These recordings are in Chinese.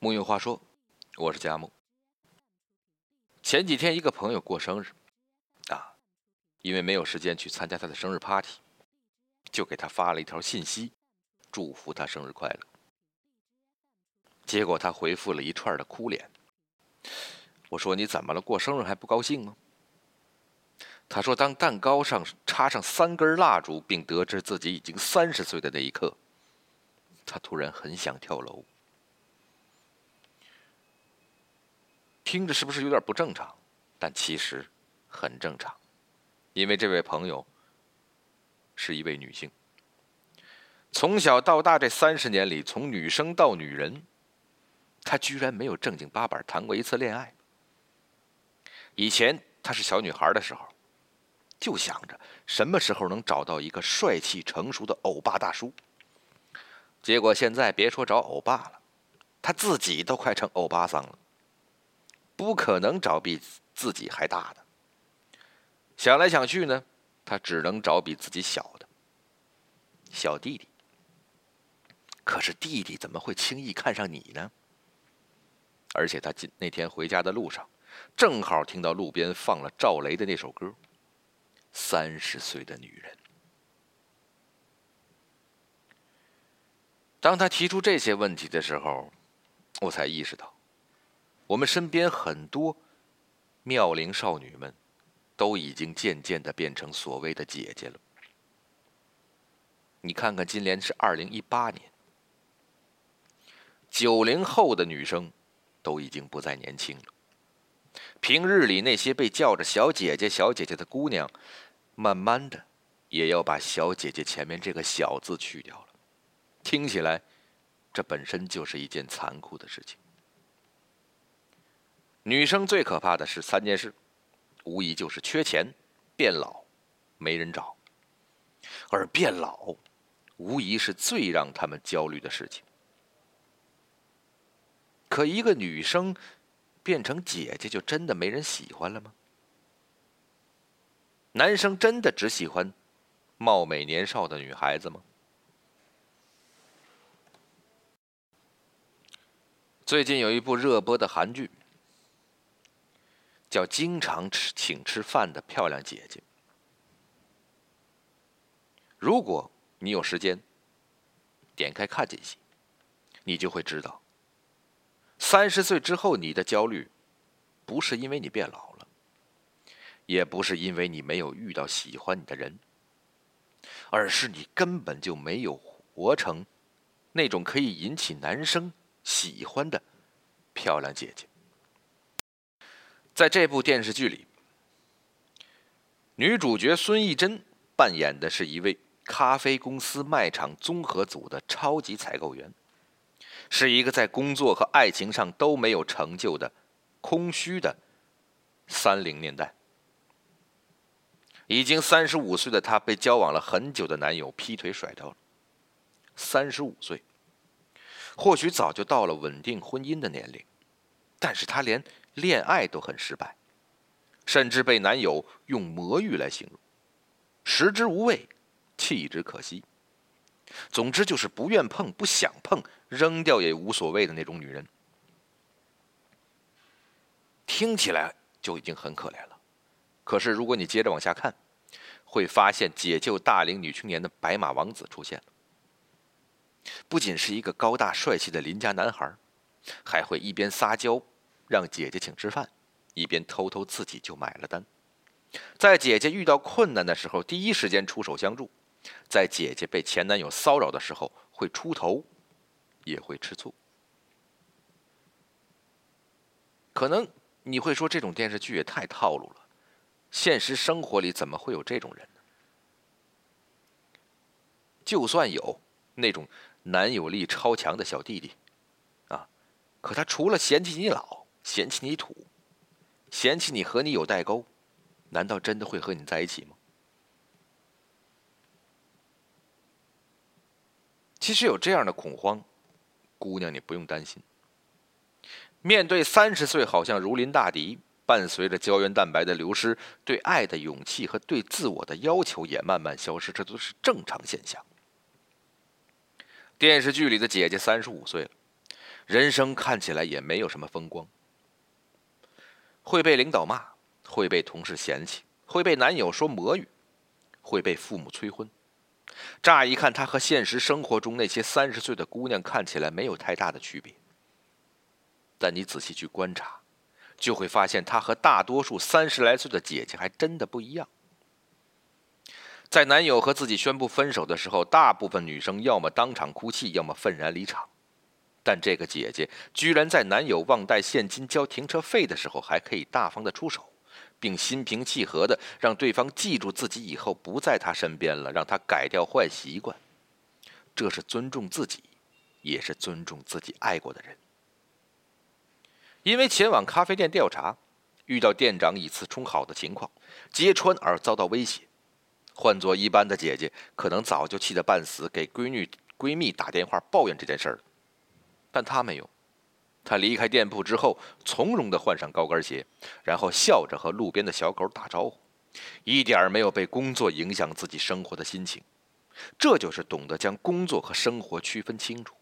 木有话说，我是佳木。前几天一个朋友过生日，啊，因为没有时间去参加他的生日 party，就给他发了一条信息，祝福他生日快乐。结果他回复了一串的哭脸。我说你怎么了？过生日还不高兴吗？他说当蛋糕上插上三根蜡烛，并得知自己已经三十岁的那一刻，他突然很想跳楼。听着是不是有点不正常？但其实很正常，因为这位朋友是一位女性。从小到大这三十年里，从女生到女人，她居然没有正经八百谈过一次恋爱。以前她是小女孩的时候，就想着什么时候能找到一个帅气成熟的欧巴大叔。结果现在别说找欧巴了，她自己都快成欧巴桑了。不可能找比自己还大的。想来想去呢，他只能找比自己小的小弟弟。可是弟弟怎么会轻易看上你呢？而且他今那天回家的路上，正好听到路边放了赵雷的那首歌《三十岁的女人》。当他提出这些问题的时候，我才意识到。我们身边很多妙龄少女们，都已经渐渐的变成所谓的姐姐了。你看看，今年是二零一八年，九零后的女生都已经不再年轻了。平日里那些被叫着小姐姐、小姐姐的姑娘，慢慢的也要把小姐姐前面这个小字去掉了。听起来，这本身就是一件残酷的事情。女生最可怕的是三件事，无疑就是缺钱、变老、没人找。而变老，无疑是最让他们焦虑的事情。可一个女生变成姐姐，就真的没人喜欢了吗？男生真的只喜欢貌美年少的女孩子吗？最近有一部热播的韩剧。叫经常吃请吃饭的漂亮姐姐。如果你有时间，点开看这些，你就会知道，三十岁之后你的焦虑，不是因为你变老了，也不是因为你没有遇到喜欢你的人，而是你根本就没有活成那种可以引起男生喜欢的漂亮姐姐。在这部电视剧里，女主角孙艺珍扮演的是一位咖啡公司卖场综合组的超级采购员，是一个在工作和爱情上都没有成就的空虚的三零年代。已经三十五岁的她被交往了很久的男友劈腿甩掉了。三十五岁，或许早就到了稳定婚姻的年龄，但是她连。恋爱都很失败，甚至被男友用魔芋来形容，食之无味，弃之可惜。总之就是不愿碰、不想碰、扔掉也无所谓的那种女人。听起来就已经很可怜了，可是如果你接着往下看，会发现解救大龄女青年的白马王子出现了。不仅是一个高大帅气的邻家男孩，还会一边撒娇。让姐姐请吃饭，一边偷偷自己就买了单，在姐姐遇到困难的时候，第一时间出手相助；在姐姐被前男友骚扰的时候，会出头，也会吃醋。可能你会说，这种电视剧也太套路了，现实生活里怎么会有这种人？就算有那种男友力超强的小弟弟，可他除了嫌弃你老。嫌弃你土，嫌弃你和你有代沟，难道真的会和你在一起吗？其实有这样的恐慌，姑娘你不用担心。面对三十岁好像如临大敌，伴随着胶原蛋白的流失，对爱的勇气和对自我的要求也慢慢消失，这都是正常现象。电视剧里的姐姐三十五岁了。人生看起来也没有什么风光，会被领导骂，会被同事嫌弃，会被男友说魔语，会被父母催婚。乍一看，她和现实生活中那些三十岁的姑娘看起来没有太大的区别，但你仔细去观察，就会发现她和大多数三十来岁的姐姐还真的不一样。在男友和自己宣布分手的时候，大部分女生要么当场哭泣，要么愤然离场。但这个姐姐居然在男友忘带现金交停车费的时候，还可以大方的出手，并心平气和的让对方记住自己以后不在他身边了，让他改掉坏习惯。这是尊重自己，也是尊重自己爱过的人。因为前往咖啡店调查，遇到店长以次充好的情况揭穿而遭到威胁。换做一般的姐姐，可能早就气得半死，给闺女、闺蜜打电话抱怨这件事儿但他没有，他离开店铺之后，从容地换上高跟鞋，然后笑着和路边的小狗打招呼，一点没有被工作影响自己生活的心情。这就是懂得将工作和生活区分清楚。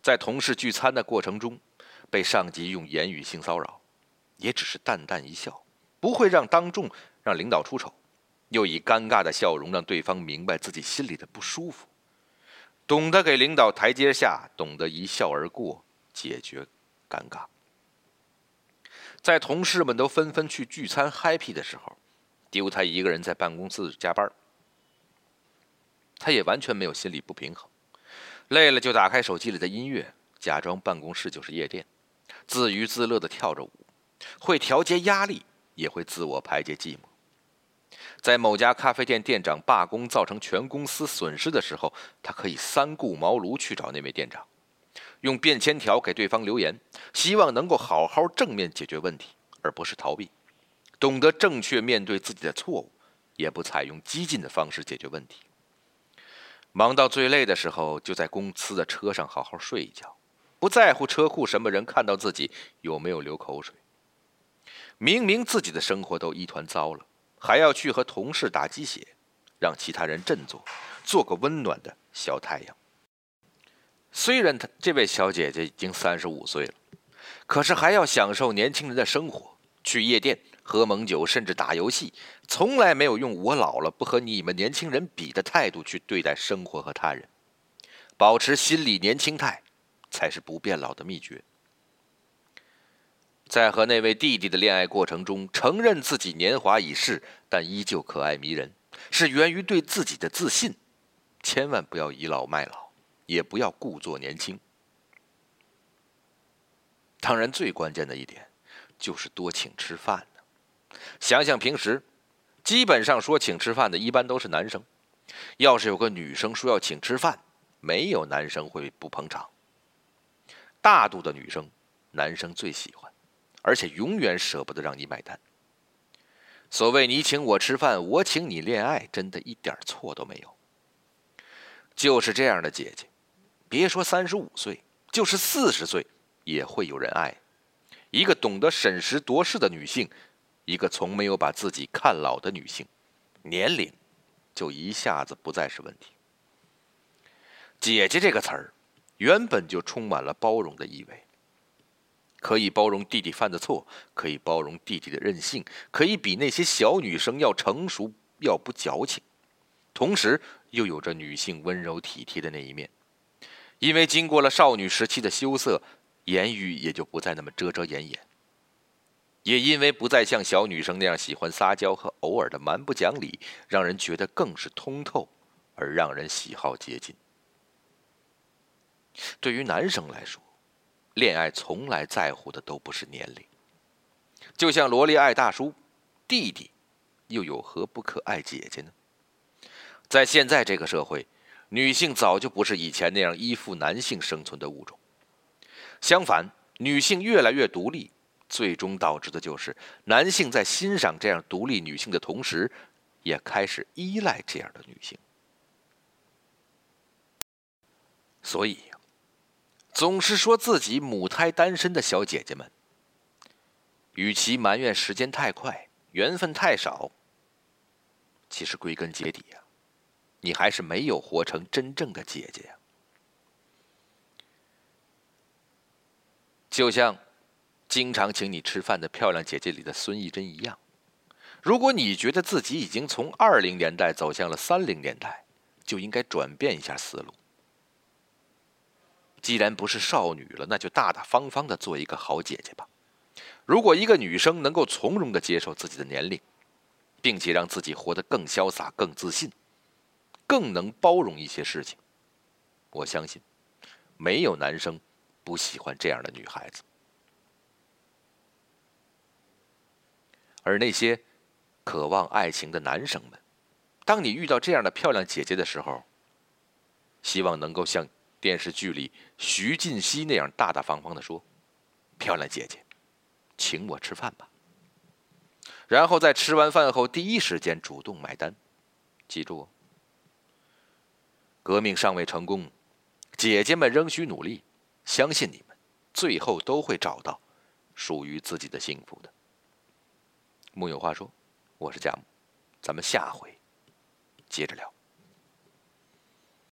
在同事聚餐的过程中，被上级用言语性骚扰，也只是淡淡一笑，不会让当众让领导出丑。又以尴尬的笑容让对方明白自己心里的不舒服，懂得给领导台阶下，懂得一笑而过，解决尴尬。在同事们都纷纷去聚餐 happy 的时候，丢他一个人在办公室加班。他也完全没有心理不平衡，累了就打开手机里的音乐，假装办公室就是夜店，自娱自乐的跳着舞，会调节压力，也会自我排解寂寞。在某家咖啡店店长罢工造成全公司损失的时候，他可以三顾茅庐去找那位店长，用便签条给对方留言，希望能够好好正面解决问题，而不是逃避，懂得正确面对自己的错误，也不采用激进的方式解决问题。忙到最累的时候，就在公司的车上好好睡一觉，不在乎车库什么人看到自己有没有流口水。明明自己的生活都一团糟了。还要去和同事打鸡血，让其他人振作，做个温暖的小太阳。虽然她这位小姐姐已经三十五岁了，可是还要享受年轻人的生活，去夜店喝猛酒，甚至打游戏，从来没有用“我老了不和你们年轻人比”的态度去对待生活和他人。保持心理年轻态，才是不变老的秘诀。在和那位弟弟的恋爱过程中，承认自己年华已逝，但依旧可爱迷人，是源于对自己的自信。千万不要倚老卖老，也不要故作年轻。当然，最关键的一点就是多请吃饭。想想平时，基本上说请吃饭的，一般都是男生。要是有个女生说要请吃饭，没有男生会不捧场。大度的女生，男生最喜欢。而且永远舍不得让你买单。所谓你请我吃饭，我请你恋爱，真的一点错都没有。就是这样的姐姐，别说三十五岁，就是四十岁也会有人爱。一个懂得审时度势的女性，一个从没有把自己看老的女性，年龄就一下子不再是问题。姐姐这个词儿，原本就充满了包容的意味。可以包容弟弟犯的错，可以包容弟弟的任性，可以比那些小女生要成熟，要不矫情，同时又有着女性温柔体贴的那一面。因为经过了少女时期的羞涩，言语也就不再那么遮遮掩掩。也因为不再像小女生那样喜欢撒娇和偶尔的蛮不讲理，让人觉得更是通透，而让人喜好接近。对于男生来说，恋爱从来在乎的都不是年龄，就像萝莉爱大叔，弟弟又有何不可爱姐姐呢？在现在这个社会，女性早就不是以前那样依附男性生存的物种。相反，女性越来越独立，最终导致的就是男性在欣赏这样独立女性的同时，也开始依赖这样的女性。所以。总是说自己母胎单身的小姐姐们，与其埋怨时间太快、缘分太少，其实归根结底呀，你还是没有活成真正的姐姐呀。就像经常请你吃饭的漂亮姐姐里的孙艺珍一样。如果你觉得自己已经从二零年代走向了三零年代，就应该转变一下思路。既然不是少女了，那就大大方方的做一个好姐姐吧。如果一个女生能够从容的接受自己的年龄，并且让自己活得更潇洒、更自信、更能包容一些事情，我相信没有男生不喜欢这样的女孩子。而那些渴望爱情的男生们，当你遇到这样的漂亮姐姐的时候，希望能够像电视剧里徐静熙那样大大方方的说：“漂亮姐姐，请我吃饭吧。”然后在吃完饭后第一时间主动买单。记住哦，革命尚未成功，姐姐们仍需努力，相信你们，最后都会找到属于自己的幸福的。木有话说，我是贾木，咱们下回接着聊。